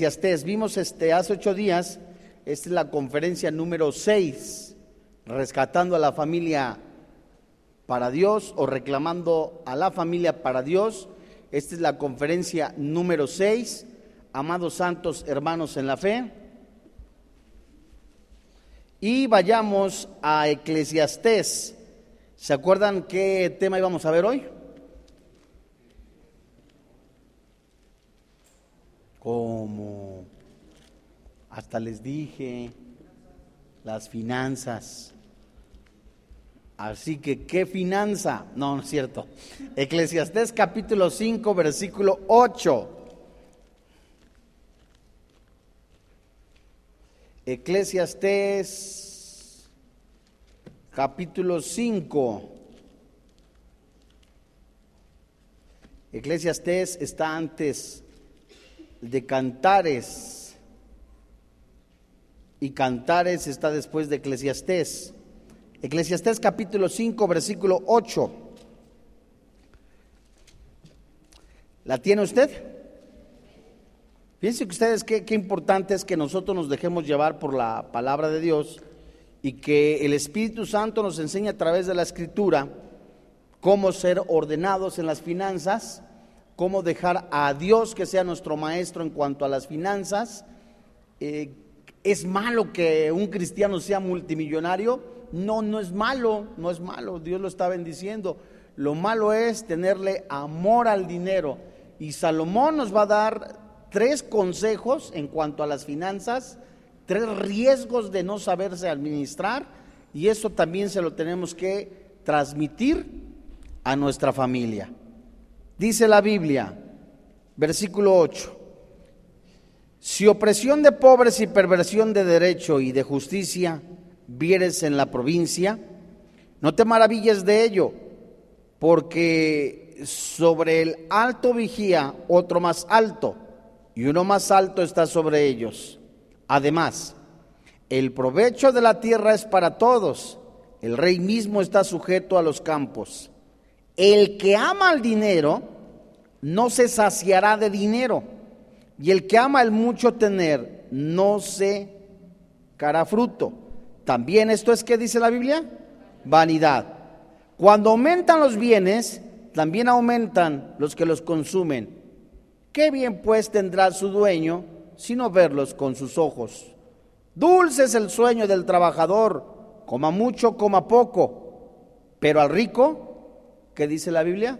Eclesiastés. Vimos este, hace ocho días, esta es la conferencia número seis, rescatando a la familia para Dios o reclamando a la familia para Dios. Esta es la conferencia número seis, amados santos hermanos en la fe. Y vayamos a Eclesiastés. ¿Se acuerdan qué tema íbamos a ver hoy? Como hasta les dije, las finanzas. Así que, ¿qué finanza? No, no es cierto. Eclesiastés capítulo 5, versículo 8. Eclesiastés capítulo 5. Eclesiastés está antes de Cantares y Cantares está después de Eclesiastés. Eclesiastés capítulo 5, versículo 8. ¿La tiene usted? Fíjense que ustedes qué, qué importante es que nosotros nos dejemos llevar por la palabra de Dios y que el Espíritu Santo nos enseñe a través de la Escritura cómo ser ordenados en las finanzas cómo dejar a Dios que sea nuestro maestro en cuanto a las finanzas. Eh, ¿Es malo que un cristiano sea multimillonario? No, no es malo, no es malo, Dios lo está bendiciendo. Lo malo es tenerle amor al dinero. Y Salomón nos va a dar tres consejos en cuanto a las finanzas, tres riesgos de no saberse administrar, y eso también se lo tenemos que transmitir a nuestra familia. Dice la Biblia, versículo 8, si opresión de pobres y perversión de derecho y de justicia vieres en la provincia, no te maravilles de ello, porque sobre el alto vigía otro más alto, y uno más alto está sobre ellos. Además, el provecho de la tierra es para todos, el rey mismo está sujeto a los campos. El que ama el dinero no se saciará de dinero, y el que ama el mucho tener no se cara fruto. También esto es que dice la Biblia, vanidad. Cuando aumentan los bienes, también aumentan los que los consumen. ¿Qué bien pues tendrá su dueño sino verlos con sus ojos? Dulce es el sueño del trabajador, coma mucho, coma poco, pero al rico ¿Qué dice la Biblia?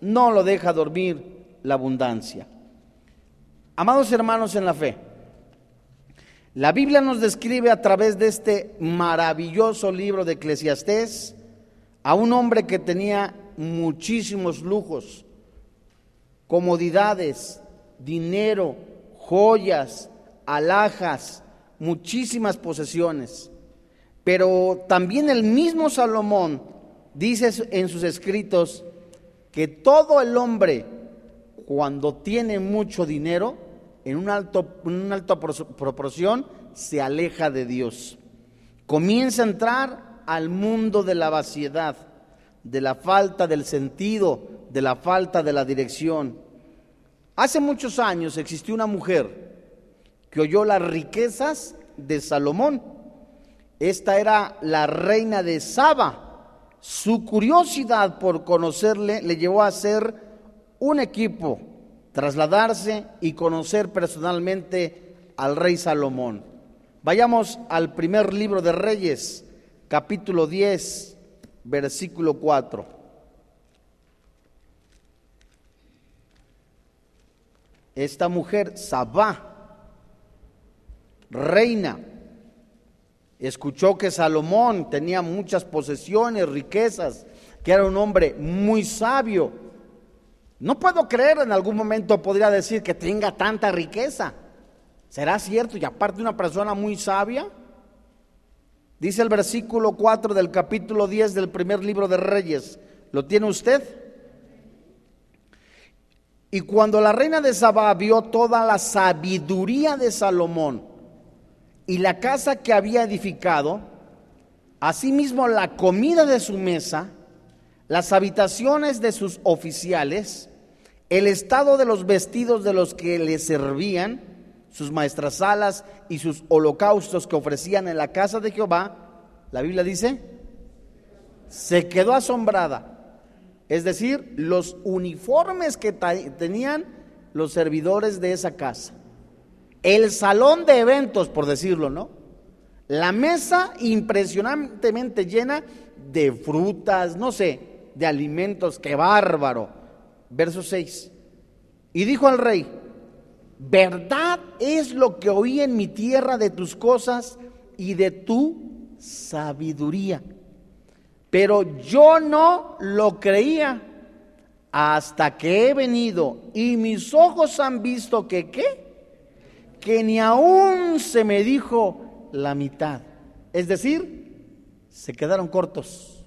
No lo deja dormir la abundancia. Amados hermanos en la fe, la Biblia nos describe a través de este maravilloso libro de Eclesiastés a un hombre que tenía muchísimos lujos, comodidades, dinero, joyas, alhajas, muchísimas posesiones. Pero también el mismo Salomón dice en sus escritos que todo el hombre, cuando tiene mucho dinero, en una alto, una alta proporción, se aleja de Dios. Comienza a entrar al mundo de la vaciedad, de la falta del sentido, de la falta de la dirección. Hace muchos años existió una mujer que oyó las riquezas de Salomón. Esta era la reina de Saba su curiosidad por conocerle le llevó a hacer un equipo, trasladarse y conocer personalmente al rey Salomón. Vayamos al primer libro de Reyes, capítulo 10, versículo 4. Esta mujer, Sabá, reina, escuchó que Salomón tenía muchas posesiones, riquezas, que era un hombre muy sabio. No puedo creer, en algún momento podría decir que tenga tanta riqueza. ¿Será cierto? Y aparte una persona muy sabia. Dice el versículo 4 del capítulo 10 del primer libro de Reyes. ¿Lo tiene usted? Y cuando la reina de Saba vio toda la sabiduría de Salomón, y la casa que había edificado, asimismo la comida de su mesa, las habitaciones de sus oficiales, el estado de los vestidos de los que le servían, sus maestrasalas y sus holocaustos que ofrecían en la casa de Jehová, la Biblia dice, se quedó asombrada. Es decir, los uniformes que tenían los servidores de esa casa. El salón de eventos, por decirlo, ¿no? La mesa impresionantemente llena de frutas, no sé, de alimentos, qué bárbaro. Verso 6. Y dijo al rey, verdad es lo que oí en mi tierra de tus cosas y de tu sabiduría. Pero yo no lo creía hasta que he venido y mis ojos han visto que qué, que ni aún se me dijo la mitad. Es decir, se quedaron cortos.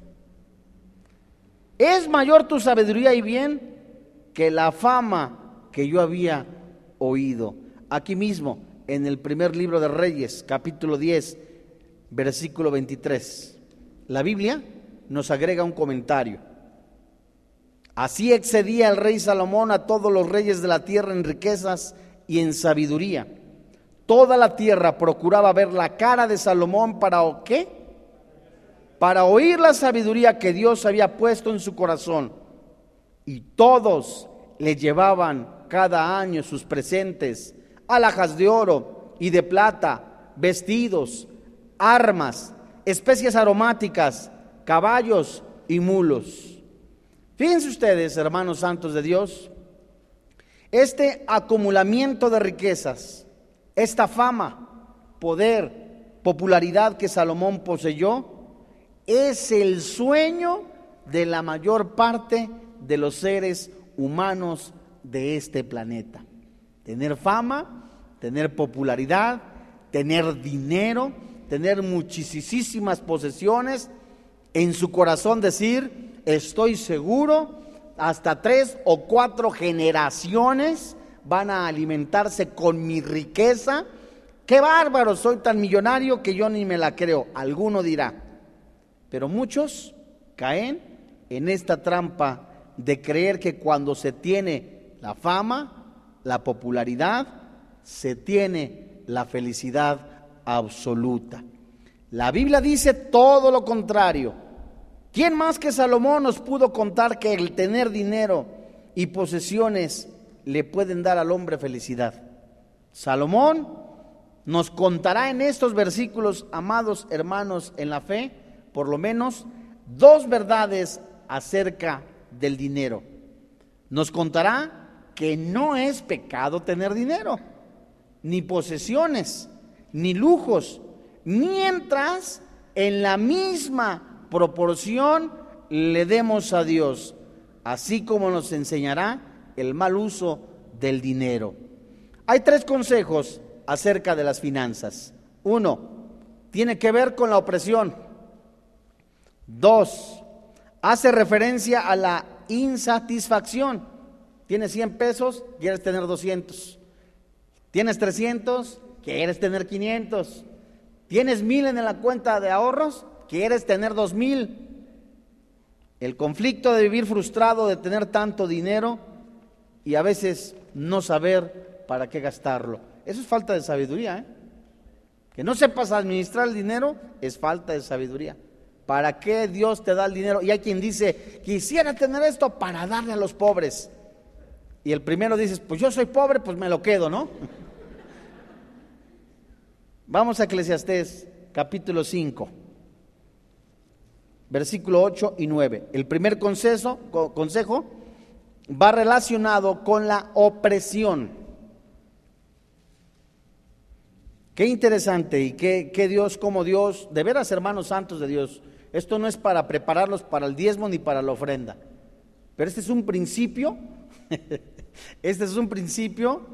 Es mayor tu sabiduría y bien que la fama que yo había oído. Aquí mismo, en el primer libro de Reyes, capítulo 10, versículo 23. La Biblia nos agrega un comentario. Así excedía el rey Salomón a todos los reyes de la tierra en riquezas y en sabiduría. Toda la tierra procuraba ver la cara de Salomón para ¿o qué? Para oír la sabiduría que Dios había puesto en su corazón. Y todos le llevaban cada año sus presentes, alhajas de oro y de plata, vestidos, armas, especias aromáticas, caballos y mulos. Fíjense ustedes, hermanos santos de Dios, este acumulamiento de riquezas, esta fama, poder, popularidad que Salomón poseyó, es el sueño de la mayor parte de los seres humanos de este planeta. Tener fama, tener popularidad, tener dinero, tener muchísimas posesiones, en su corazón decir, estoy seguro, hasta tres o cuatro generaciones van a alimentarse con mi riqueza. Qué bárbaro, soy tan millonario que yo ni me la creo, alguno dirá. Pero muchos caen en esta trampa de creer que cuando se tiene la fama, la popularidad, se tiene la felicidad absoluta. La Biblia dice todo lo contrario. ¿Quién más que Salomón nos pudo contar que el tener dinero y posesiones le pueden dar al hombre felicidad? Salomón nos contará en estos versículos, amados hermanos en la fe, por lo menos dos verdades acerca del dinero. Nos contará que no es pecado tener dinero, ni posesiones, ni lujos, mientras en la misma proporción le demos a Dios, así como nos enseñará el mal uso del dinero. Hay tres consejos acerca de las finanzas. Uno, tiene que ver con la opresión. Dos, hace referencia a la insatisfacción. Tienes 100 pesos, quieres tener 200. Tienes 300, quieres tener 500. Tienes mil en la cuenta de ahorros, quieres tener dos mil. El conflicto de vivir frustrado, de tener tanto dinero y a veces no saber para qué gastarlo. Eso es falta de sabiduría. ¿eh? Que no sepas administrar el dinero es falta de sabiduría. ¿Para qué Dios te da el dinero? Y hay quien dice, quisiera tener esto para darle a los pobres. Y el primero dice, pues yo soy pobre, pues me lo quedo, ¿no? Vamos a Eclesiastés capítulo 5, versículo 8 y 9. El primer consejo va relacionado con la opresión. Qué interesante y qué, Dios como Dios, de veras hermanos santos de Dios, esto no es para prepararlos para el diezmo ni para la ofrenda, pero este es un principio, este es un principio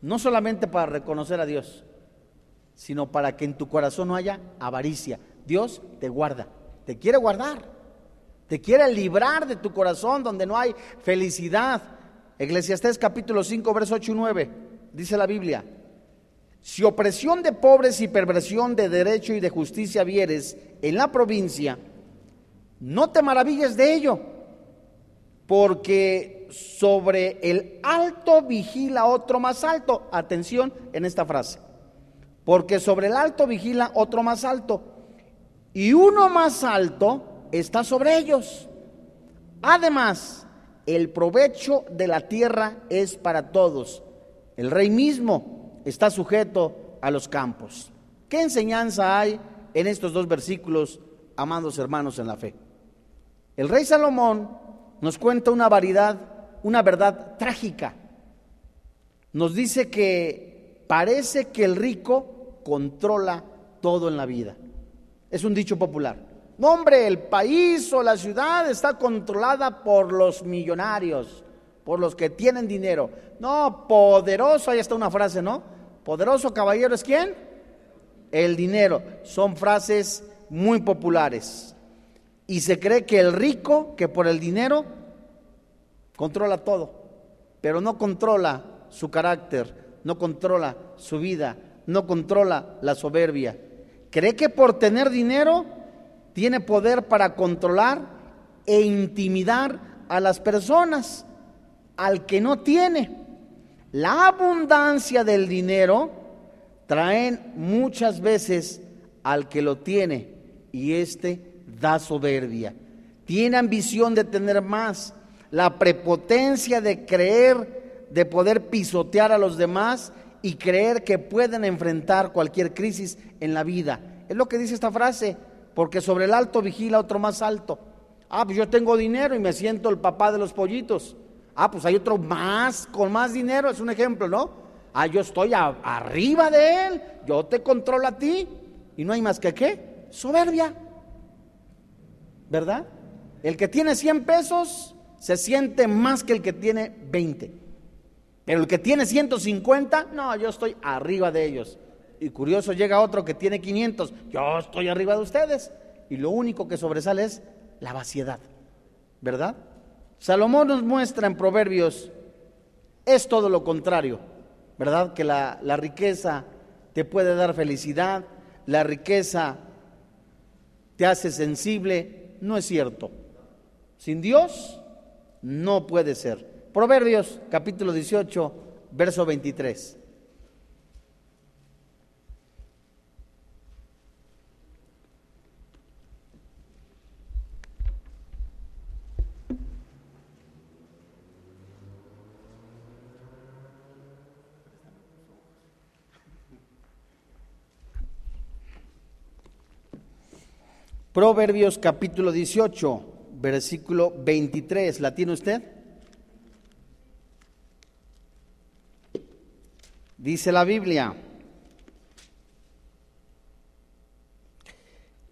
no solamente para reconocer a Dios, sino para que en tu corazón no haya avaricia. Dios te guarda, te quiere guardar, te quiere librar de tu corazón donde no hay felicidad. Eclesiastés capítulo 5, verso 8 y 9, dice la Biblia, si opresión de pobres y perversión de derecho y de justicia vieres en la provincia, no te maravilles de ello, porque sobre el alto vigila otro más alto. Atención en esta frase. Porque sobre el alto vigila otro más alto. Y uno más alto está sobre ellos. Además, el provecho de la tierra es para todos. El rey mismo está sujeto a los campos. ¿Qué enseñanza hay en estos dos versículos, amados hermanos en la fe? El rey Salomón nos cuenta una variedad, una verdad trágica. Nos dice que parece que el rico controla todo en la vida. Es un dicho popular. No, hombre, el país o la ciudad está controlada por los millonarios, por los que tienen dinero. No, poderoso, ahí está una frase, ¿no? Poderoso caballero es quién? El dinero. Son frases muy populares. Y se cree que el rico, que por el dinero, controla todo, pero no controla su carácter, no controla su vida, no controla la soberbia. Cree que por tener dinero tiene poder para controlar e intimidar a las personas, al que no tiene. La abundancia del dinero traen muchas veces al que lo tiene y éste da soberbia. Tiene ambición de tener más, la prepotencia de creer, de poder pisotear a los demás y creer que pueden enfrentar cualquier crisis en la vida. Es lo que dice esta frase, porque sobre el alto vigila otro más alto. Ah, pues yo tengo dinero y me siento el papá de los pollitos. Ah, pues hay otro más, con más dinero, es un ejemplo, ¿no? Ah, yo estoy arriba de él, yo te controlo a ti. Y no hay más que qué, soberbia. ¿verdad? El que tiene 100 pesos se siente más que el que tiene 20. Pero el que tiene 150, no, yo estoy arriba de ellos. Y curioso, llega otro que tiene 500, yo estoy arriba de ustedes. Y lo único que sobresale es la vaciedad, ¿verdad? Salomón nos muestra en Proverbios, es todo lo contrario, ¿verdad? Que la, la riqueza te puede dar felicidad, la riqueza te hace sensible, no es cierto. Sin Dios no puede ser. Proverbios capítulo 18, verso 23. Proverbios capítulo 18, versículo 23. ¿La tiene usted? Dice la Biblia.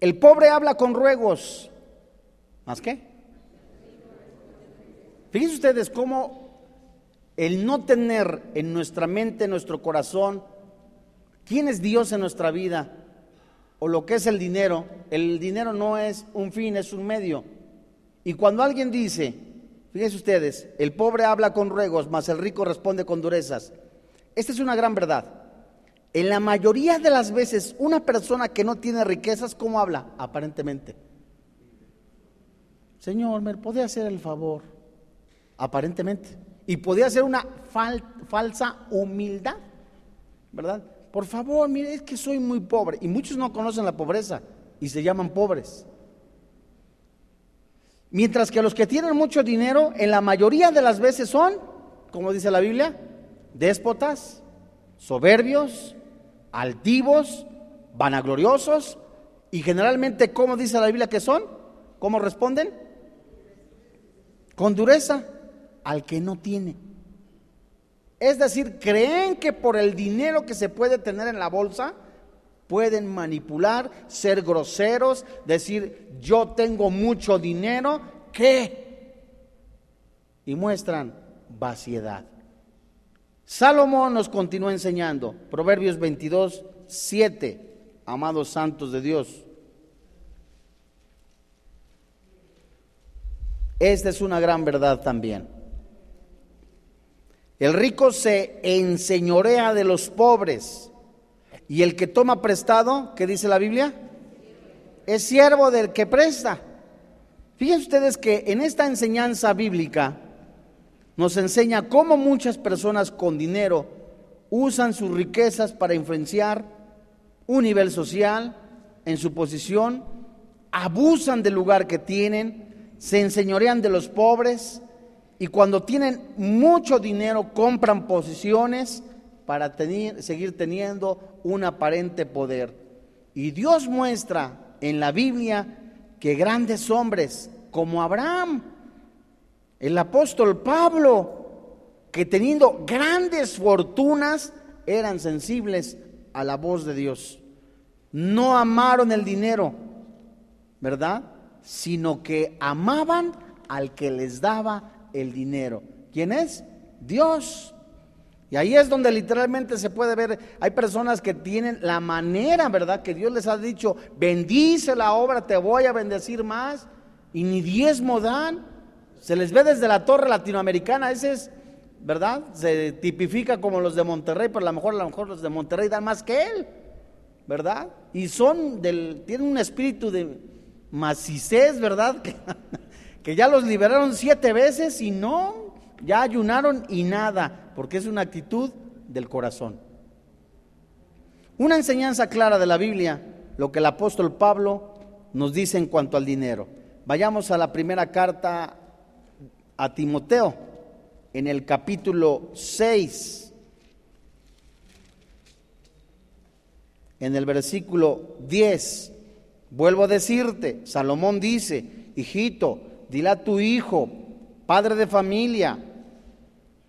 El pobre habla con ruegos. ¿Más qué? Fíjense ustedes cómo el no tener en nuestra mente, en nuestro corazón, quién es Dios en nuestra vida, o lo que es el dinero, el dinero no es un fin, es un medio. Y cuando alguien dice, fíjense ustedes, el pobre habla con ruegos, mas el rico responde con durezas. Esta es una gran verdad. En la mayoría de las veces, una persona que no tiene riquezas, ¿cómo habla? Aparentemente. Señor, ¿me podía hacer el favor? Aparentemente. Y podía ser una falsa humildad, ¿verdad? Por favor, mire, es que soy muy pobre. Y muchos no conocen la pobreza y se llaman pobres. Mientras que los que tienen mucho dinero, en la mayoría de las veces son, como dice la Biblia, déspotas, soberbios, altivos, vanagloriosos, y generalmente, ¿cómo dice la Biblia que son? ¿Cómo responden? Con dureza al que no tiene. Es decir, creen que por el dinero que se puede tener en la bolsa, pueden manipular, ser groseros, decir, yo tengo mucho dinero, ¿qué? Y muestran vaciedad. Salomón nos continúa enseñando, Proverbios 22, 7, amados santos de Dios. Esta es una gran verdad también. El rico se enseñorea de los pobres. Y el que toma prestado, ¿qué dice la Biblia? Es siervo del que presta. Fíjense ustedes que en esta enseñanza bíblica nos enseña cómo muchas personas con dinero usan sus riquezas para influenciar un nivel social en su posición, abusan del lugar que tienen, se enseñorean de los pobres y cuando tienen mucho dinero compran posiciones para seguir teniendo un aparente poder. Y Dios muestra en la Biblia que grandes hombres como Abraham, el apóstol Pablo, que teniendo grandes fortunas eran sensibles a la voz de Dios. No amaron el dinero, ¿verdad? Sino que amaban al que les daba el dinero. ¿Quién es? Dios. Y ahí es donde literalmente se puede ver, hay personas que tienen la manera, ¿verdad? Que Dios les ha dicho, bendice la obra, te voy a bendecir más, y ni diezmo dan. Se les ve desde la torre latinoamericana, ese es, ¿verdad? Se tipifica como los de Monterrey, pero a lo mejor, a lo mejor los de Monterrey dan más que él, ¿verdad? Y son del, tienen un espíritu de macicez, ¿verdad? Que, ya los liberaron siete veces y no, ya ayunaron y nada, porque es una actitud del corazón. Una enseñanza clara de la Biblia, lo que el apóstol Pablo nos dice en cuanto al dinero. Vayamos a la primera carta a Timoteo, en el capítulo 6, en el versículo 10. Vuelvo a decirte, Salomón dice, hijito, dile a tu hijo, padre de familia,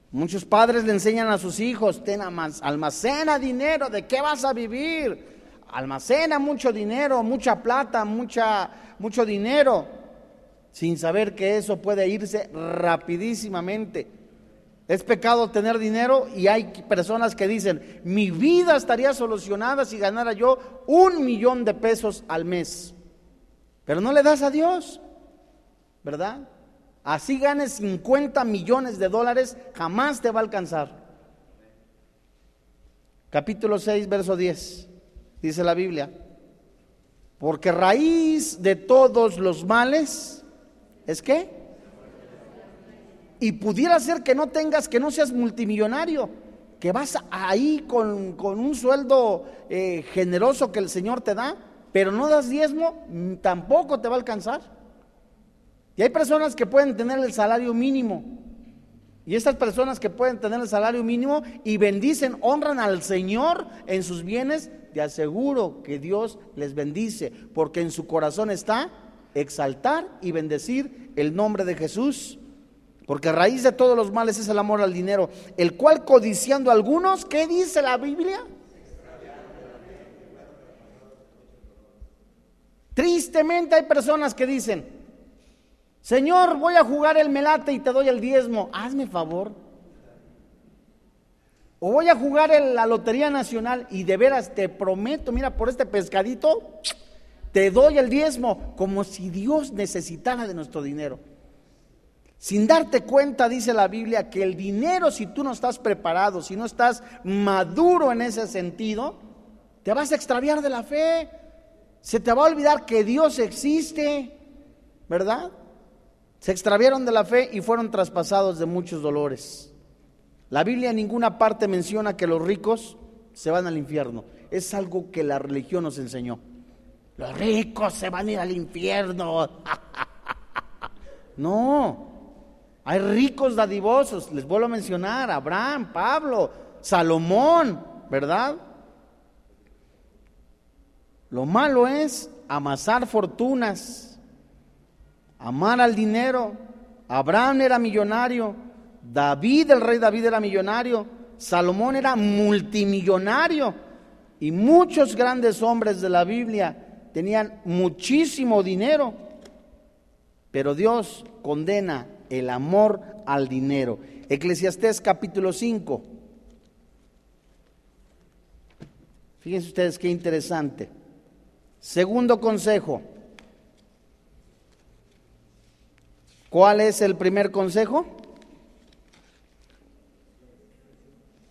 muchos padres le enseñan a sus hijos, ten almacena dinero, ¿de qué vas a vivir? Almacena mucho dinero, mucha plata, mucha, mucho dinero sin saber que eso puede irse rapidísimamente. Es pecado tener dinero y hay personas que dicen, mi vida estaría solucionada si ganara yo un millón de pesos al mes. Pero no le das a Dios, ¿verdad? Así ganes 50 millones de dólares, jamás te va a alcanzar. Capítulo 6, verso 10, dice la Biblia, porque raíz de todos los males ¿Es qué? Y pudiera ser que no tengas, que no seas multimillonario, que vas ahí con, un sueldo eh, generoso que el Señor te da, pero no das diezmo, tampoco te va a alcanzar. Y hay personas que pueden tener el salario mínimo. Y estas personas que pueden tener el salario mínimo y bendicen, honran al Señor en sus bienes, te aseguro que Dios les bendice, porque en su corazón está exaltar y bendecir el nombre de Jesús. Porque a raíz de todos los males es el amor al dinero, el cual codiciando a algunos, ¿qué dice la Biblia? Tristemente hay personas que dicen, Señor, voy a jugar el melate y te doy el diezmo, hazme favor. O voy a jugar la Lotería Nacional y de veras te prometo, mira, por este pescadito, te doy el diezmo, como si Dios necesitara de nuestro dinero. Sin darte cuenta, dice la Biblia, que el dinero, si tú no estás preparado, si no estás maduro en ese sentido, te vas a extraviar de la fe. Se te va a olvidar que Dios existe, ¿verdad? Se extraviaron de la fe y fueron traspasados de muchos dolores. La Biblia en ninguna parte menciona que los ricos se van al infierno. Es algo que la religión nos enseñó. Los ricos se van a ir al infierno. no, hay ricos dadivosos, les vuelvo a mencionar, Abraham, Pablo, Salomón, ¿verdad? Lo malo es amasar fortunas, amar al dinero. Abraham era millonario, David, el rey David era millonario, Salomón era multimillonario y muchos grandes hombres de la Biblia tenían muchísimo dinero, pero Dios condena el amor al dinero. Eclesiastés capítulo 5. Fíjense ustedes qué interesante. Segundo consejo. ¿Cuál es el primer consejo?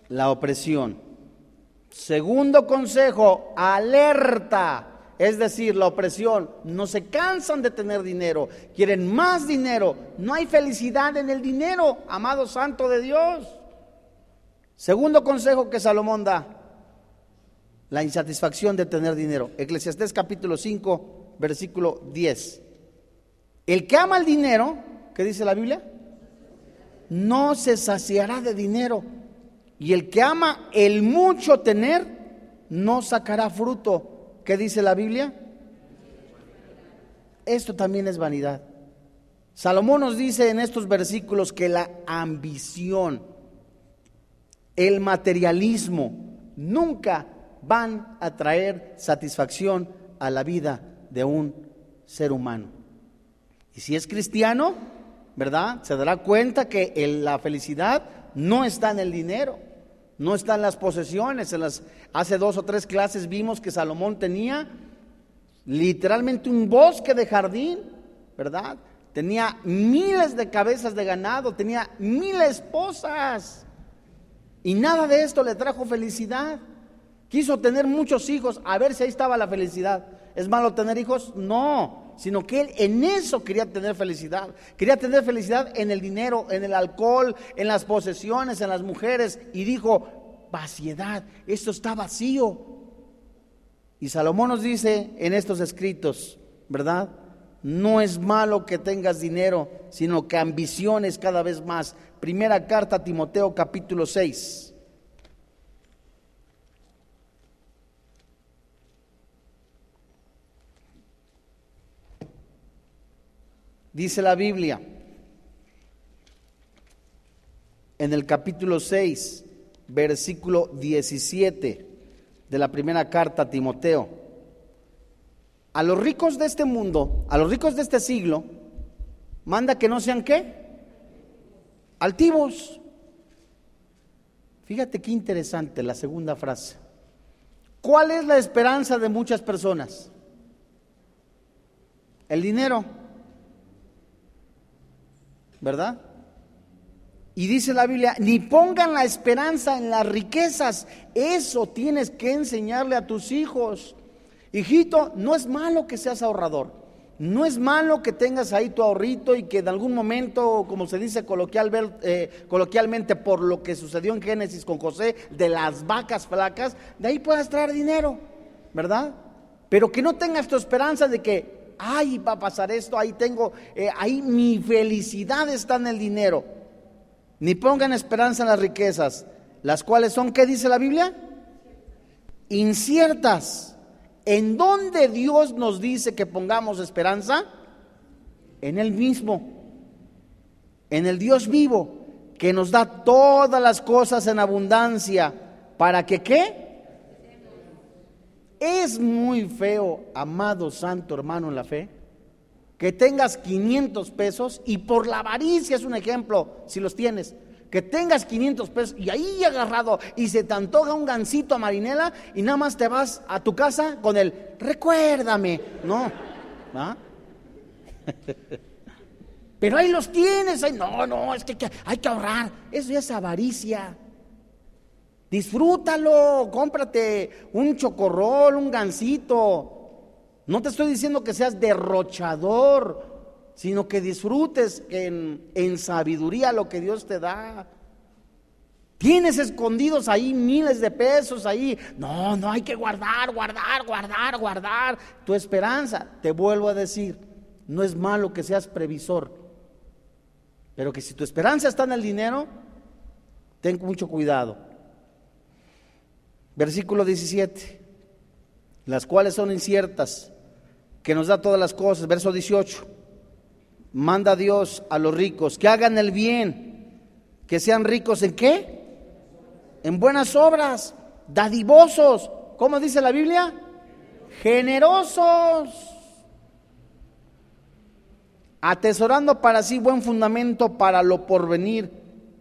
La opresión. Segundo consejo, alerta es decir, la opresión, no se cansan de tener dinero, quieren más dinero. No hay felicidad en el dinero, amado santo de Dios. Segundo consejo que Salomón da, la insatisfacción de tener dinero. Eclesiastés capítulo 5, versículo 10. El que ama el dinero, ¿qué dice la Biblia? No se saciará de dinero. Y el que ama el mucho tener, no sacará fruto. ¿Qué dice la Biblia? Esto también es vanidad. Salomón nos dice en estos versículos que la ambición, el materialismo, nunca van a traer satisfacción a la vida de un ser humano. Y si es cristiano, ¿verdad? Se dará cuenta que la felicidad no está en el dinero. No están las posesiones. En las, hace dos o tres clases vimos que Salomón tenía literalmente un bosque de jardín, ¿verdad? Tenía miles de cabezas de ganado, tenía mil esposas. Y nada de esto le trajo felicidad. Quiso tener muchos hijos, a ver si ahí estaba la felicidad. ¿Es malo tener hijos? No, sino que él en eso quería tener felicidad. Quería tener felicidad en el dinero, en el alcohol, en las posesiones, en las mujeres. Y dijo, vaciedad, esto está vacío. Y Salomón nos dice en estos escritos, ¿verdad? No es malo que tengas dinero, sino que ambiciones cada vez más. Primera carta a Timoteo capítulo 6. Dice la Biblia en el capítulo 6, versículo 17 de la primera carta a Timoteo. A los ricos de este mundo, a los ricos de este siglo, manda que no sean qué? Altivos. Fíjate qué interesante la segunda frase. ¿Cuál es la esperanza de muchas personas? El dinero. ¿Verdad? Y dice la Biblia, ni pongan la esperanza en las riquezas, eso tienes que enseñarle a tus hijos. Hijito, no es malo que seas ahorrador, no es malo que tengas ahí tu ahorrito y que en algún momento, como se dice eh, coloquialmente por lo que sucedió en Génesis con José, de las vacas flacas, de ahí puedas traer dinero, ¿verdad? Pero que no tengas tu esperanza de que ay, va a pasar esto, ahí tengo, eh, ahí mi felicidad está en el dinero. Ni pongan esperanza en las riquezas, las cuales son, ¿qué dice la Biblia? Inciertas. ¿En dónde Dios nos dice que pongamos esperanza? En Él mismo, en el Dios vivo, que nos da todas las cosas en abundancia, para que qué? Es muy feo, amado santo hermano en la fe, que tengas 500 pesos y por la avaricia es un ejemplo, si los tienes, que tengas 500 pesos y ahí agarrado y se te antoja un gancito a marinela y nada más te vas a tu casa con el recuérdame, no, Pero ahí los tienes, no, no, es que hay que ahorrar, eso ya es avaricia. Disfrútalo, cómprate un chocorrol, un gansito. No te estoy diciendo que seas derrochador, sino que disfrutes en, en sabiduría lo que Dios te da. Tienes escondidos ahí miles de pesos ahí. No, no hay que guardar, guardar, guardar, guardar. Tu esperanza, te vuelvo a decir, no es malo que seas previsor. Pero que si tu esperanza está en el dinero, ten mucho cuidado. Versículo 17, las cuales son inciertas, que nos da todas las cosas. Verso 18, manda Dios a los ricos que hagan el bien, que sean ricos en qué? En buenas obras, dadivosos, ¿cómo dice la Biblia? Generosos, atesorando para sí buen fundamento para lo porvenir,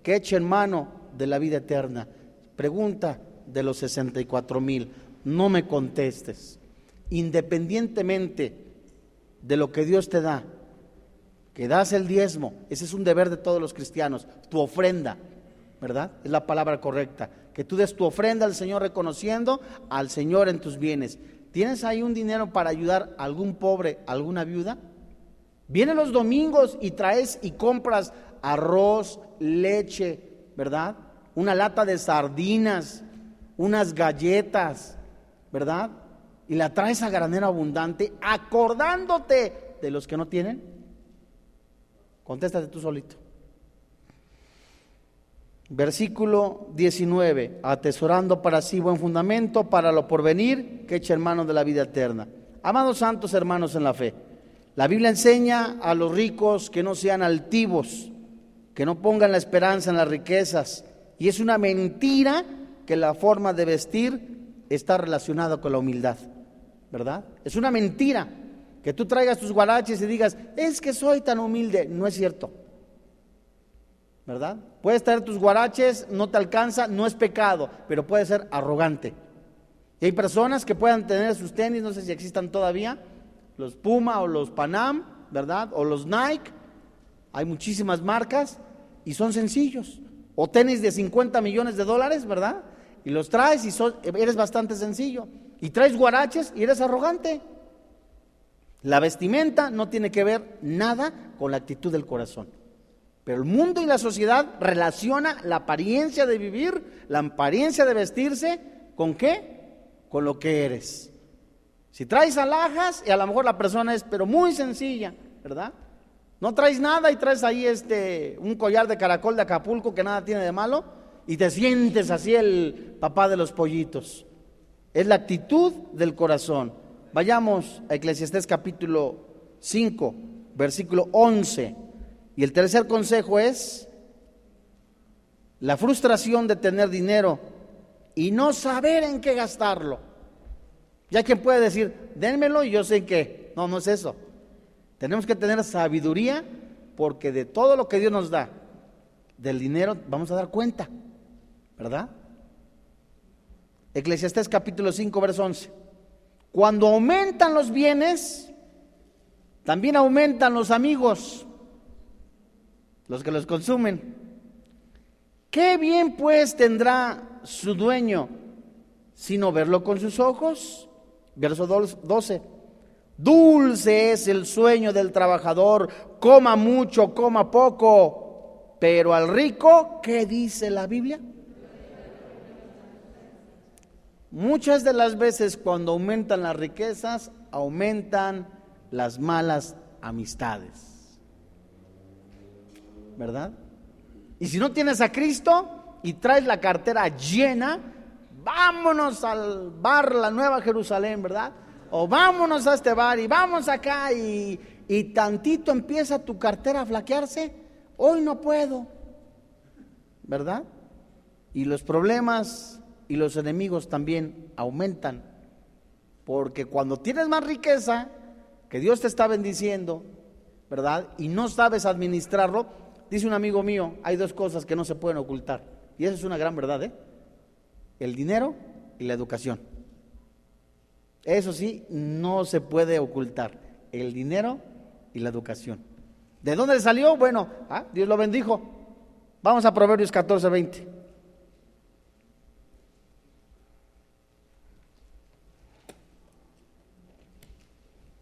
que echen mano de la vida eterna. Pregunta, de los 64 mil. No me contestes. Independientemente de lo que Dios te da, que das el diezmo, ese es un deber de todos los cristianos, tu ofrenda, ¿verdad? Es la palabra correcta. Que tú des tu ofrenda al Señor reconociendo al Señor en tus bienes. ¿Tienes ahí un dinero para ayudar a algún pobre, a alguna viuda? Vienes los domingos y traes y compras arroz, leche, ¿verdad? Una lata de sardinas, unas galletas, ¿verdad? Y la traes a granero abundante, acordándote de los que no tienen. Contéstate tú solito. Versículo 19, atesorando para sí buen fundamento para lo porvenir que echa hermanos de la vida eterna. Amados santos hermanos en la fe, la Biblia enseña a los ricos que no sean altivos, que no pongan la esperanza en las riquezas. Y es una mentira que la forma de vestir está relacionada con la humildad, ¿verdad? Es una mentira que tú traigas tus guaraches y digas, es que soy tan humilde. No es cierto. ¿verdad? Puedes traer tus guaraches, no te alcanza, no es pecado, pero puede ser arrogante. Y hay personas que puedan tener sus tenis, no sé si existan todavía, los Puma o los Panam, ¿verdad? O los Nike, hay muchísimas marcas y son sencillos. O tenis de 50 millones de dólares, ¿verdad? Y los traes y eres bastante sencillo. Y traes guaraches y eres arrogante. La vestimenta no tiene que ver nada con la actitud del corazón. Pero el mundo y la sociedad relaciona la apariencia de vivir, la apariencia de vestirse, ¿con qué? Con lo que eres. Si traes alhajas y a lo mejor la persona es, pero muy sencilla, ¿verdad? No traes nada y traes ahí este un collar de caracol de Acapulco que nada tiene de malo y te sientes así el papá de los pollitos. Es la actitud del corazón. Vayamos a Eclesiastés capítulo 5, versículo 11. Y el tercer consejo es la frustración de tener dinero y no saber en qué gastarlo. Ya quien puede decir, dénmelo y yo sé en qué. No, no es eso. Tenemos que tener sabiduría porque de todo lo que Dios nos da, del dinero, vamos a dar cuenta. ¿Verdad? Eclesiastés capítulo 5, verso 11. Cuando aumentan los bienes, también aumentan los amigos los que los consumen. ¿Qué bien pues tendrá su dueño sino verlo con sus ojos? Verso 12. Dulce es el sueño del trabajador, coma mucho, coma poco, pero al rico, ¿qué dice la Biblia? Muchas de las veces cuando aumentan las riquezas, aumentan las malas amistades. ¿verdad? Y si no tienes a Cristo y traes la cartera llena, vámonos al bar La Nueva Jerusalén, ¿verdad? O vámonos a este bar y vamos acá y, y tantito empieza tu cartera a flaquearse, hoy no puedo, ¿verdad? Y los problemas y los enemigos también aumentan, porque cuando tienes más riqueza, que Dios te está bendiciendo, ¿verdad? Y no sabes administrarlo, Dice un amigo mío, hay dos cosas que no se pueden ocultar. Y eso es una gran verdad, ¿eh? El dinero y la educación. Eso sí, no se puede ocultar. El dinero y la educación. ¿De dónde salió? Bueno, ah, Dios lo bendijo. Vamos a Proverbios 14, 20.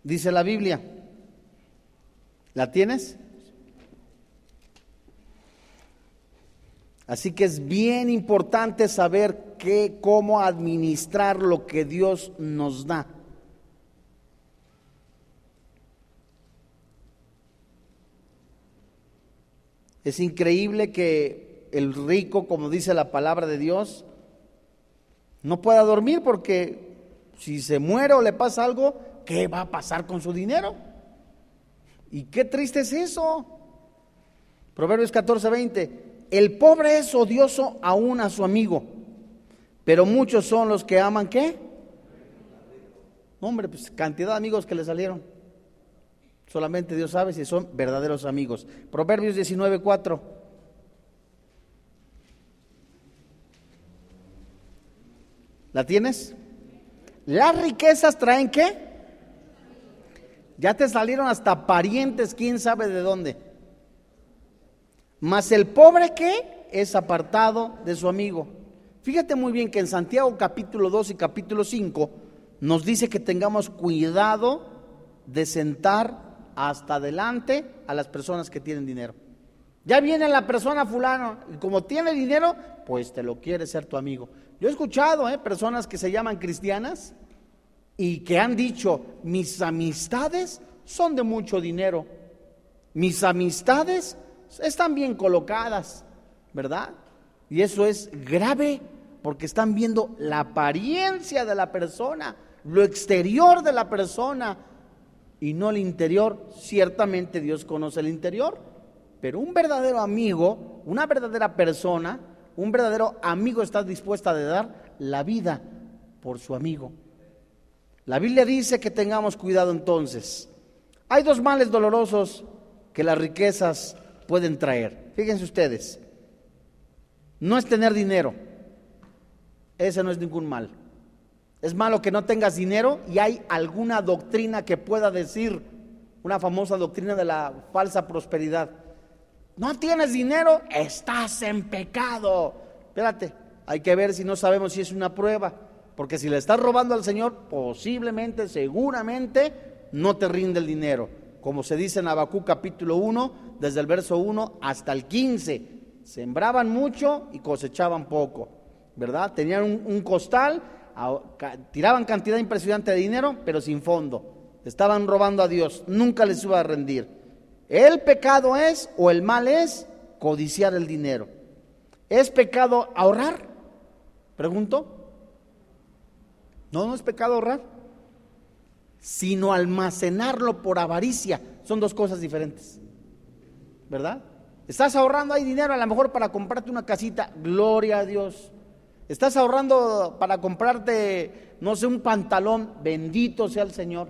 Dice la Biblia. ¿La tienes? Así que es bien importante saber qué, cómo administrar lo que Dios nos da. Es increíble que el rico, como dice la palabra de Dios, no pueda dormir porque si se muere o le pasa algo, ¿qué va a pasar con su dinero? Y qué triste es eso. Proverbios 14, 20. El pobre es odioso aún a su amigo, pero muchos son los que aman qué? Hombre, pues cantidad de amigos que le salieron. Solamente Dios sabe si son verdaderos amigos. Proverbios 19:4. ¿La tienes? Las riquezas traen qué? Ya te salieron hasta parientes, quién sabe de dónde. Mas el pobre que es apartado de su amigo. Fíjate muy bien que en Santiago capítulo 2 y capítulo 5 nos dice que tengamos cuidado de sentar hasta adelante a las personas que tienen dinero. Ya viene la persona fulano, y como tiene dinero, pues te lo quiere ser tu amigo. Yo he escuchado ¿eh? personas que se llaman cristianas y que han dicho, mis amistades son de mucho dinero, mis amistades están bien colocadas, ¿verdad? Y eso es grave porque están viendo la apariencia de la persona, lo exterior de la persona y no el interior. Ciertamente Dios conoce el interior, pero un verdadero amigo, una verdadera persona, un verdadero amigo está dispuesta a dar la vida por su amigo. La Biblia dice que tengamos cuidado entonces. Hay dos males dolorosos que las riquezas pueden traer. Fíjense ustedes, no es tener dinero, ese no es ningún mal. Es malo que no tengas dinero y hay alguna doctrina que pueda decir, una famosa doctrina de la falsa prosperidad. No tienes dinero, estás en pecado. Espérate, hay que ver si no sabemos si es una prueba. Porque si le estás robando al Señor, posiblemente, seguramente, no te rinde el dinero. Como se dice en Abacú capítulo 1, desde el verso 1 hasta el 15. Sembraban mucho y cosechaban poco, ¿verdad? Tenían un, costal, tiraban cantidad impresionante de dinero, pero sin fondo. Estaban robando a Dios, nunca les iba a rendir. El pecado es, o el mal es, codiciar el dinero. ¿Es pecado ahorrar? Pregunto. No, no es pecado ahorrar, sino almacenarlo por avaricia. Son dos cosas diferentes. ¿Verdad? Estás ahorrando ahí dinero a lo mejor para comprarte una casita, gloria a Dios. Estás ahorrando para comprarte, no sé, un pantalón, bendito sea el Señor.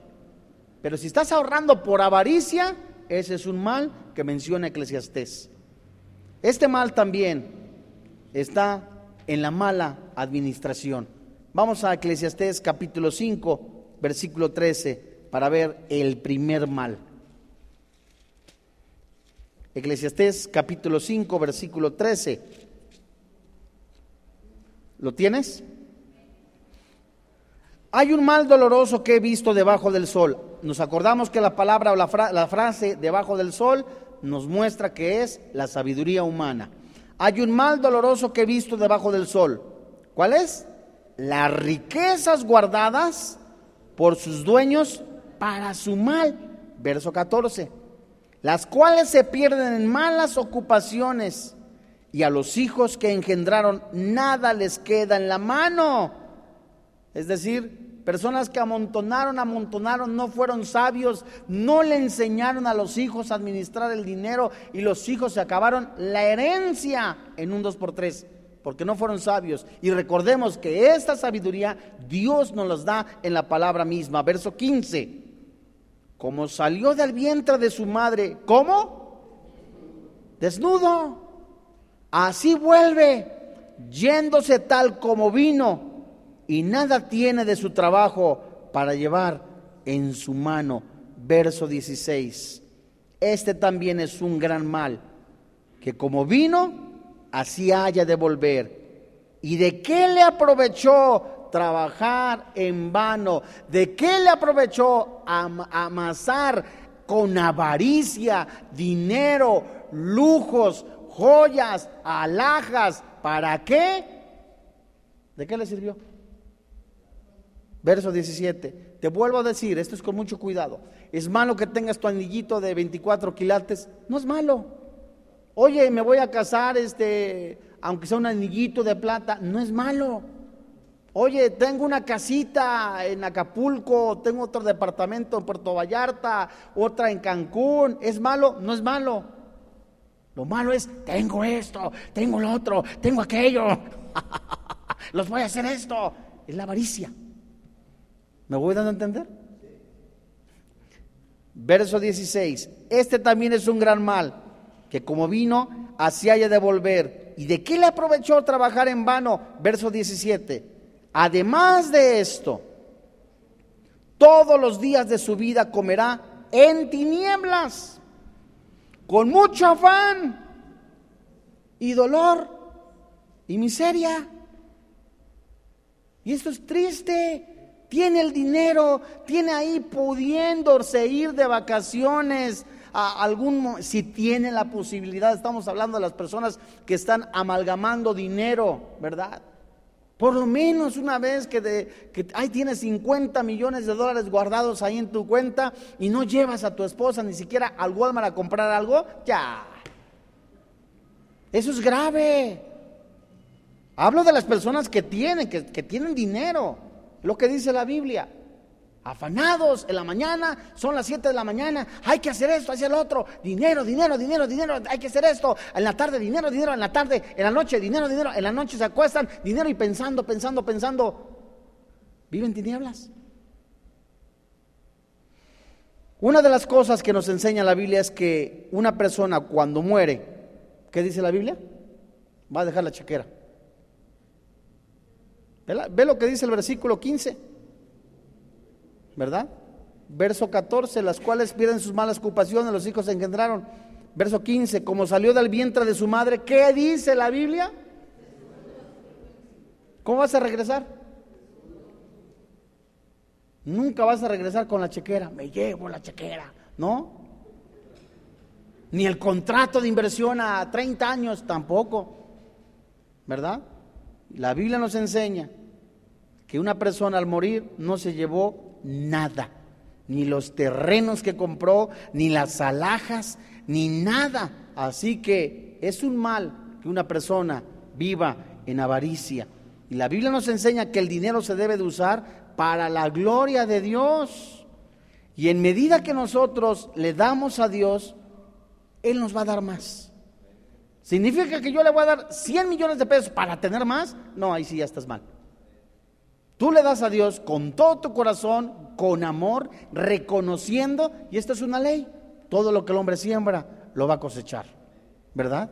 Pero si estás ahorrando por avaricia, ese es un mal que menciona Eclesiastés. Este mal también está en la mala administración. Vamos a Eclesiastés capítulo 5, versículo 13, para ver el primer mal. Eclesiastés capítulo 5, versículo 13. ¿Lo tienes? Hay un mal doloroso que he visto debajo del sol. Nos acordamos que la palabra o la, la, frase debajo del sol nos muestra que es la sabiduría humana. Hay un mal doloroso que he visto debajo del sol. ¿Cuál es? Las riquezas guardadas por sus dueños para su mal. Verso 14. Las cuales se pierden en malas ocupaciones y a los hijos que engendraron nada les queda en la mano. Es decir, personas que amontonaron, amontonaron, no fueron sabios, no le enseñaron a los hijos a administrar el dinero y los hijos se acabaron la herencia en un 2 por 3 porque no fueron sabios. Y recordemos que esta sabiduría Dios nos las da en la palabra misma. Verso 15. Como salió del vientre de su madre, ¿cómo? Desnudo. Así vuelve, yéndose tal como vino, y nada tiene de su trabajo para llevar en su mano. Verso 16. Este también es un gran mal, que como vino, así haya de volver. ¿Y de qué le aprovechó trabajar en vano? ¿De qué le aprovechó amasar con avaricia dinero, lujos, joyas, alhajas? ¿Para qué? ¿De qué le sirvió? Verso 17. Te vuelvo a decir, esto es con mucho cuidado. ¿Es malo que tengas tu anillito de 24 quilates? No es malo. Oye, me voy a casar, este, aunque sea un anillito de plata, no es malo. Oye, tengo una casita en Acapulco, tengo otro departamento en Puerto Vallarta, otra en Cancún. ¿Es malo? No es malo. Lo malo es, tengo esto, tengo lo otro, tengo aquello. Los voy a hacer esto. Es la avaricia. ¿Me voy dando a entender? Verso 16. Este también es un gran mal que como vino, así haya de volver. ¿Y de qué le aprovechó trabajar en vano? Verso 17. Además de esto, todos los días de su vida comerá en tinieblas, con mucho afán y dolor y miseria. Y esto es triste, tiene el dinero, tiene ahí pudiéndose ir de vacaciones a algún si tiene la posibilidad, estamos hablando de las personas que están amalgamando dinero, ¿verdad? Por lo menos una vez que, de, que ahí tienes 50 millones de dólares guardados ahí en tu cuenta y no llevas a tu esposa ni siquiera al Walmart a comprar algo, ya. Eso es grave. Hablo de las personas que tienen, que, que tienen dinero, lo que dice la Biblia afanados en la mañana, son las 7 de la mañana, hay que hacer esto, hacer lo otro, dinero, dinero, dinero, dinero, hay que hacer esto, en la tarde dinero, dinero, en la tarde, en la noche dinero, dinero, en la noche se acuestan, dinero y pensando, pensando, pensando, viven tinieblas. Una de las cosas que nos enseña la Biblia es que una persona cuando muere, ¿qué dice la Biblia? Va a dejar la chequera. Ve lo que dice el versículo 15. ¿Verdad? Verso 14, las cuales pierden sus malas ocupaciones, los hijos se engendraron. Verso 15, como salió del vientre de su madre, ¿qué dice la Biblia? ¿Cómo vas a regresar? Nunca vas a regresar con la chequera, me llevo la chequera, ¿no? Ni el contrato de inversión a 30 años tampoco, ¿verdad? La Biblia nos enseña que una persona al morir no se llevó nada, ni los terrenos que compró, ni las alhajas, ni nada. Así que es un mal que una persona viva en avaricia. Y la Biblia nos enseña que el dinero se debe de usar para la gloria de Dios. Y en medida que nosotros le damos a Dios, Él nos va a dar más. ¿Significa que yo le voy a dar 100 millones de pesos para tener más? No, ahí sí ya estás mal. Tú le das a Dios con todo tu corazón, con amor, reconociendo, y esta es una ley, todo lo que el hombre siembra lo va a cosechar, ¿verdad?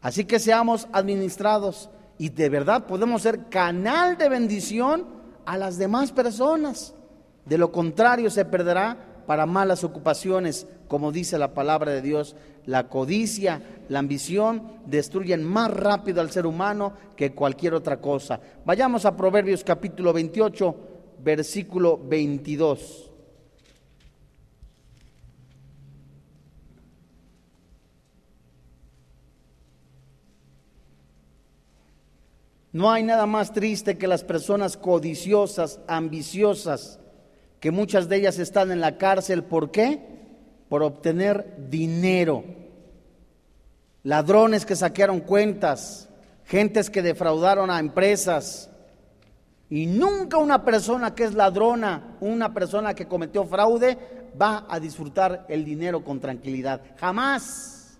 Así que seamos administrados y de verdad podemos ser canal de bendición a las demás personas. De lo contrario se perderá para malas ocupaciones, como dice la palabra de Dios la codicia, la ambición destruyen más rápido al ser humano que cualquier otra cosa. Vayamos a Proverbios capítulo 28, versículo 22. No hay nada más triste que las personas codiciosas, ambiciosas, que muchas de ellas están en la cárcel. ¿Por qué? por obtener dinero, ladrones que saquearon cuentas, gentes que defraudaron a empresas. Y nunca una persona que es ladrona, una persona que cometió fraude, va a disfrutar el dinero con tranquilidad. Jamás.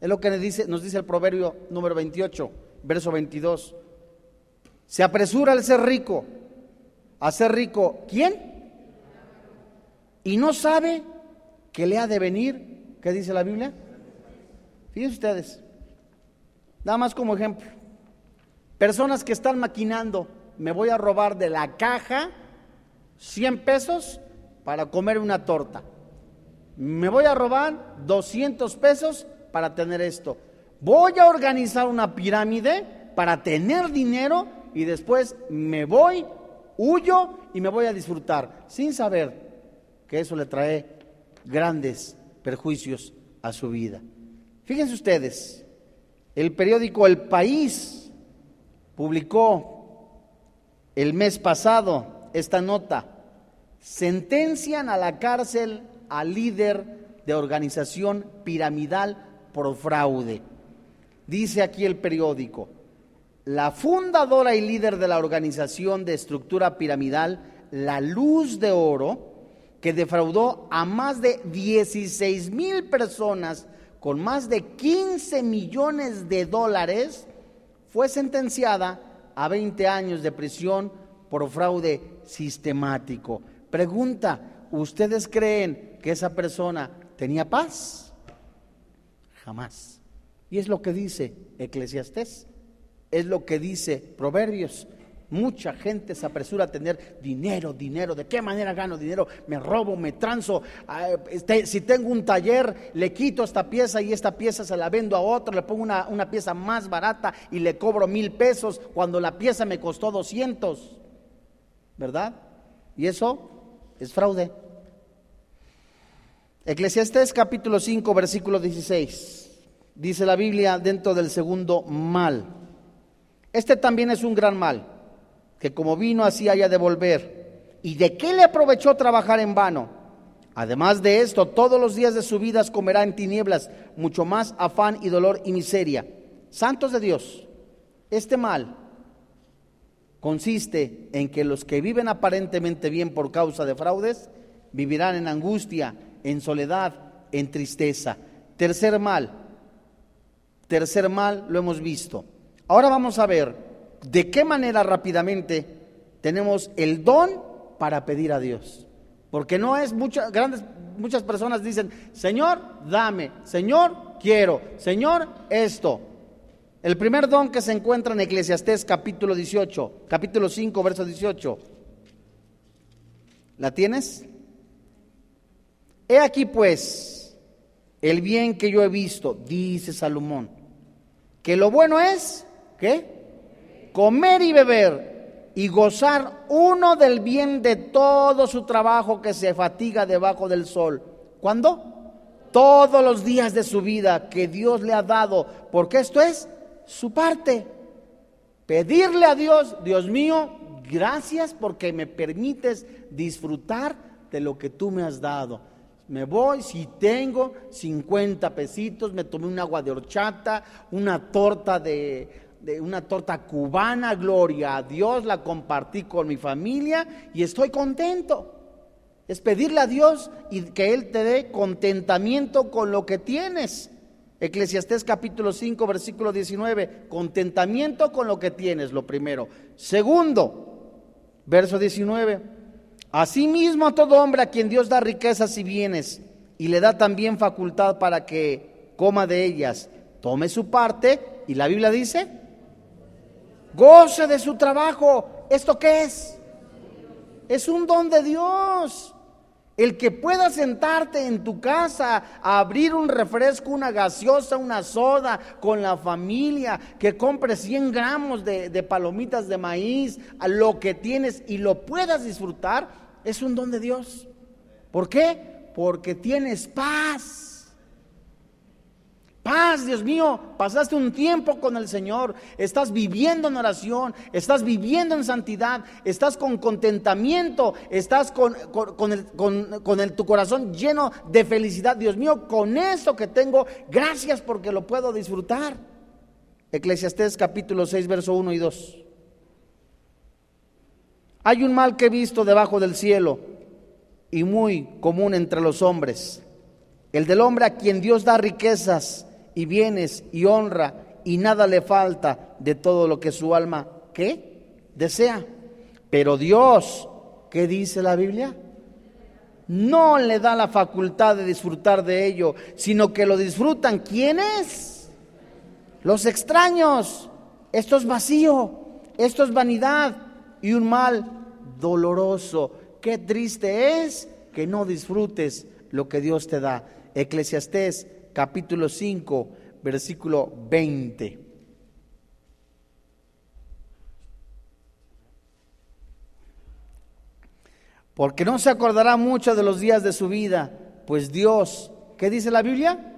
Es lo que nos dice, nos dice el proverbio número 28, verso 22. Se apresura el ser rico. A ser rico, ¿quién? Y no sabe que le ha de venir, ¿qué dice la Biblia? Fíjense ustedes, nada más como ejemplo, personas que están maquinando, me voy a robar de la caja 100 pesos para comer una torta, me voy a robar 200 pesos para tener esto, voy a organizar una pirámide para tener dinero y después me voy, huyo y me voy a disfrutar, sin saber que eso le trae grandes perjuicios a su vida. Fíjense ustedes, el periódico El País publicó el mes pasado esta nota. Sentencian a la cárcel al líder de organización piramidal por fraude. Dice aquí el periódico, la fundadora y líder de la organización de estructura piramidal, La Luz de Oro, que defraudó a más de 16 mil personas con más de 15 millones de dólares, fue sentenciada a 20 años de prisión por fraude sistemático. Pregunta, ¿ustedes creen que esa persona tenía paz? Jamás. Y es lo que dice Eclesiastés, es lo que dice Proverbios. Mucha gente se apresura a tener dinero, dinero. ¿De qué manera gano dinero? Me robo, me transo. Ah, este, si tengo un taller, le quito esta pieza y esta pieza se la vendo a otro, le pongo una, una pieza más barata y le cobro mil pesos cuando la pieza me costó 200. ¿verdad? Y eso es fraude. Eclesiastés capítulo 5, versículo 16. Dice la Biblia dentro del segundo mal. Este también es un gran mal, que como vino así haya de volver. ¿Y de qué le aprovechó trabajar en vano? Además de esto, todos los días de su vida comerá en tinieblas, mucho más afán y dolor y miseria. Santos de Dios, este mal consiste en que los que viven aparentemente bien por causa de fraudes, vivirán en angustia, en soledad, en tristeza. Tercer mal, tercer mal lo hemos visto. Ahora vamos a ver de qué manera rápidamente tenemos el don para pedir a Dios. Porque no es muchas grandes muchas personas dicen, "Señor, dame, Señor, quiero, Señor, esto." El primer don que se encuentra en Eclesiastés capítulo 18, capítulo 5, verso 18. ¿La tienes? He aquí pues el bien que yo he visto, dice Salomón, que lo bueno es, ¿qué? Comer y beber y gozar uno del bien de todo su trabajo que se fatiga debajo del sol. ¿Cuándo? Todos los días de su vida que Dios le ha dado, porque esto es su parte. Pedirle a Dios, Dios mío, gracias porque me permites disfrutar de lo que tú me has dado. Me voy, si tengo 50 pesitos, me tomé un agua de horchata, una torta de, una torta cubana, gloria a Dios, la compartí con mi familia y estoy contento. Es pedirle a Dios y que Él te dé contentamiento con lo que tienes. Eclesiastés capítulo 5, versículo 19, contentamiento con lo que tienes, lo primero. Segundo, verso 19 Asimismo a todo hombre a quien Dios da riquezas y bienes y le da también facultad para que coma de ellas, tome su parte y la Biblia dice, goce de su trabajo. ¿Esto qué es? Es un don de Dios. El que pueda sentarte en tu casa a abrir un refresco, una gaseosa, una soda con la familia, que compres 100 gramos de, de, palomitas de maíz, lo que tienes y lo puedas disfrutar, es un don de Dios. ¿Por qué? Porque tienes paz. Paz, Dios mío, pasaste un tiempo con el Señor, estás viviendo en oración, estás viviendo en santidad, estás con contentamiento, estás con, el, tu corazón lleno de felicidad. Dios mío, con eso que tengo, gracias porque lo puedo disfrutar. Eclesiastés capítulo 6, verso 1 y 2. Hay un mal que he visto debajo del cielo y muy común entre los hombres, el del hombre a quien Dios da riquezas y bienes y honra y nada le falta de todo lo que su alma, ¿qué? Desea. Pero Dios, ¿qué dice la Biblia? No le da la facultad de disfrutar de ello, sino que lo disfrutan. ¿Quiénes? Los extraños. Esto es vacío, esto es vanidad y un mal doloroso. Qué triste es que no disfrutes lo que Dios te da. Eclesiastés capítulo 5, versículo 20. Porque no se acordará mucho de los días de su vida, pues Dios, ¿qué dice la Biblia?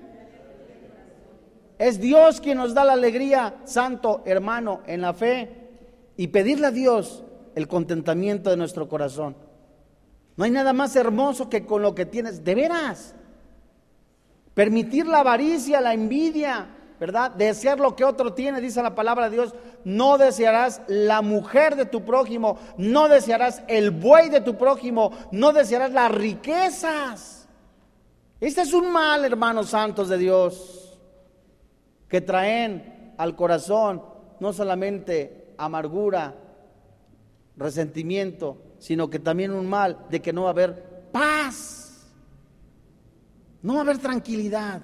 Es Dios quien nos da la alegría, santo hermano, en la fe. Y pedirle a Dios el contentamiento de nuestro corazón. No hay nada más hermoso que con lo que tienes, de veras. Permitir la avaricia, la envidia, ¿verdad? Desear lo que otro tiene, dice la palabra de Dios. No desearás la mujer de tu prójimo, no desearás el buey de tu prójimo, no desearás las riquezas. Este es un mal, hermanos santos de Dios, que traen al corazón no solamente amargura, resentimiento, sino que también un mal de que no va a haber paz, no va a haber tranquilidad.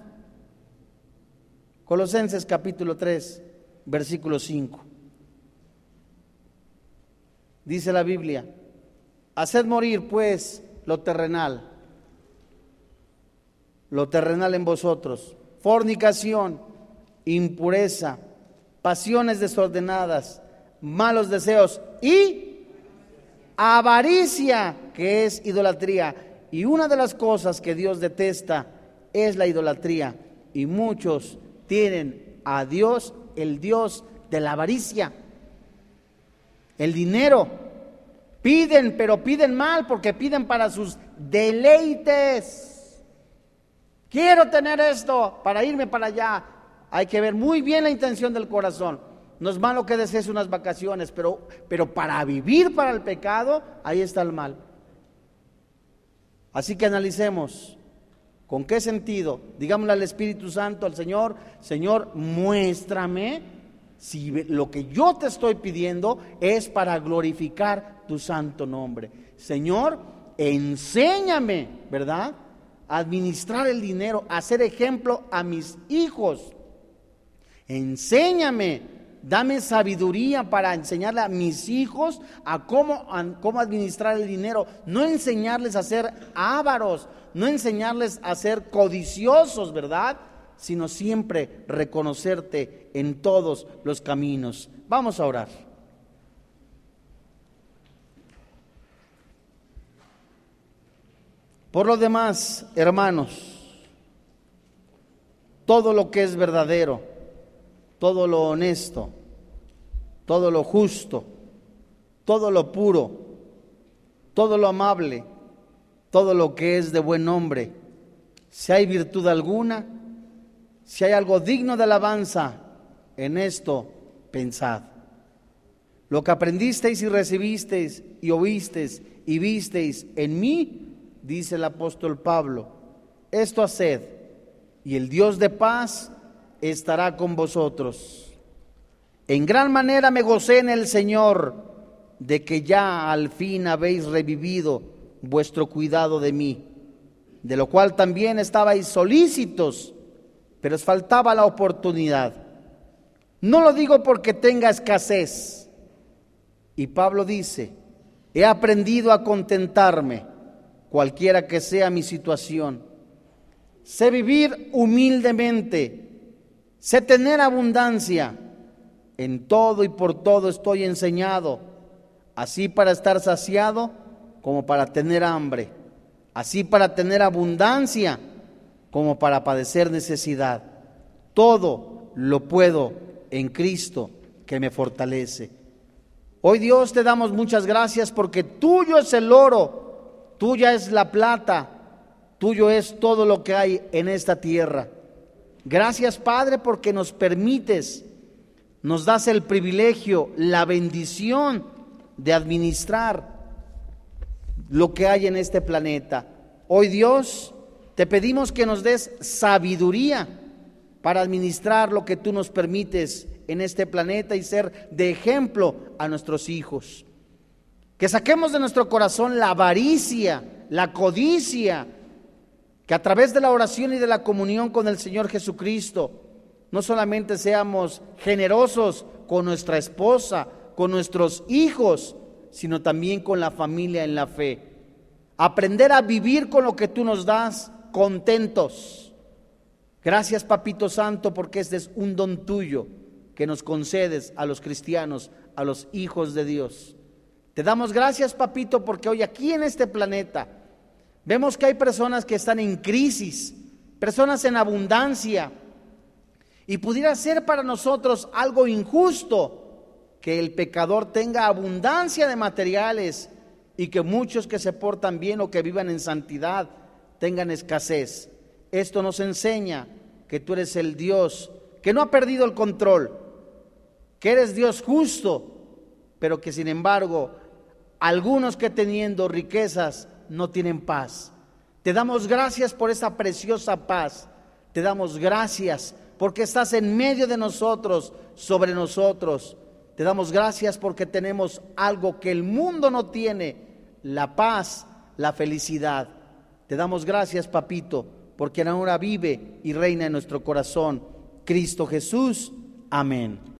Colosenses capítulo 3, versículo 5. Dice la Biblia, haced morir pues lo terrenal, lo terrenal en vosotros, fornicación, impureza, pasiones desordenadas, malos deseos y avaricia, que es idolatría. Y una de las cosas que Dios detesta es la idolatría. Y muchos tienen a Dios, el Dios de la avaricia, el dinero. Piden, pero piden mal porque piden para sus deleites. Quiero tener esto para irme para allá. Hay que ver muy bien la intención del corazón. No es malo que desees unas vacaciones, pero, pero para vivir para el pecado, ahí está el mal. Así que analicemos con qué sentido. Digámosle al Espíritu Santo, al Señor, Señor, muéstrame si lo que yo te estoy pidiendo es para glorificar tu santo nombre. Señor, enséñame, ¿verdad? Administrar el dinero, a ser ejemplo a mis hijos. Enséñame, dame sabiduría para enseñarle a mis hijos a cómo, cómo administrar el dinero. No enseñarles a ser ávaros, no enseñarles a ser codiciosos, ¿verdad? Sino siempre reconocerte en todos los caminos. Vamos a orar. Por lo demás, hermanos, todo lo que es verdadero, todo lo honesto, todo lo justo, todo lo puro, todo lo amable, todo lo que es de buen nombre, si hay virtud alguna, si hay algo digno de alabanza, en esto pensad. Lo que aprendisteis y recibisteis y oísteis y visteis en mí, dice el apóstol Pablo, esto haced, y el Dios de paz estará con vosotros. En gran manera me gocé en el Señor de que ya al fin habéis revivido vuestro cuidado de mí, de lo cual también estabais solícitos, pero os faltaba la oportunidad. No lo digo porque tenga escasez. Y Pablo dice, he aprendido a contentarme, cualquiera que sea mi situación. Sé vivir humildemente Sé tener abundancia. En todo y por todo estoy enseñado, así para estar saciado como para tener hambre, así para tener abundancia como para padecer necesidad. Todo lo puedo en Cristo que me fortalece. Hoy Dios te damos muchas gracias porque tuyo es el oro, tuya es la plata, tuyo es todo lo que hay en esta tierra. Gracias Padre porque nos permites, nos das el privilegio, la bendición de administrar lo que hay en este planeta. Hoy Dios, te pedimos que nos des sabiduría para administrar lo que tú nos permites en este planeta y ser de ejemplo a nuestros hijos. Que saquemos de nuestro corazón la avaricia, la codicia, que a través de la oración y de la comunión con el Señor Jesucristo, no solamente seamos generosos con nuestra esposa, con nuestros hijos, sino también con la familia en la fe. Aprender a vivir con lo que tú nos das contentos. Gracias, Papito Santo, porque este es un don tuyo que nos concedes a los cristianos, a los hijos de Dios. Te damos gracias, Papito, porque hoy aquí en este planeta, Vemos que hay personas que están en crisis, personas en abundancia, y pudiera ser para nosotros algo injusto que el pecador tenga abundancia de materiales y que muchos que se portan bien o que vivan en santidad tengan escasez. Esto nos enseña que tú eres el Dios que no ha perdido el control, que eres Dios justo, pero que sin embargo algunos que teniendo riquezas no tienen paz. Te damos gracias por esa preciosa paz. Te damos gracias porque estás en medio de nosotros, sobre nosotros. Te damos gracias porque tenemos algo que el mundo no tiene, la paz, la felicidad. Te damos gracias, papito, porque ahora vive y reina en nuestro corazón. Cristo Jesús. Amén.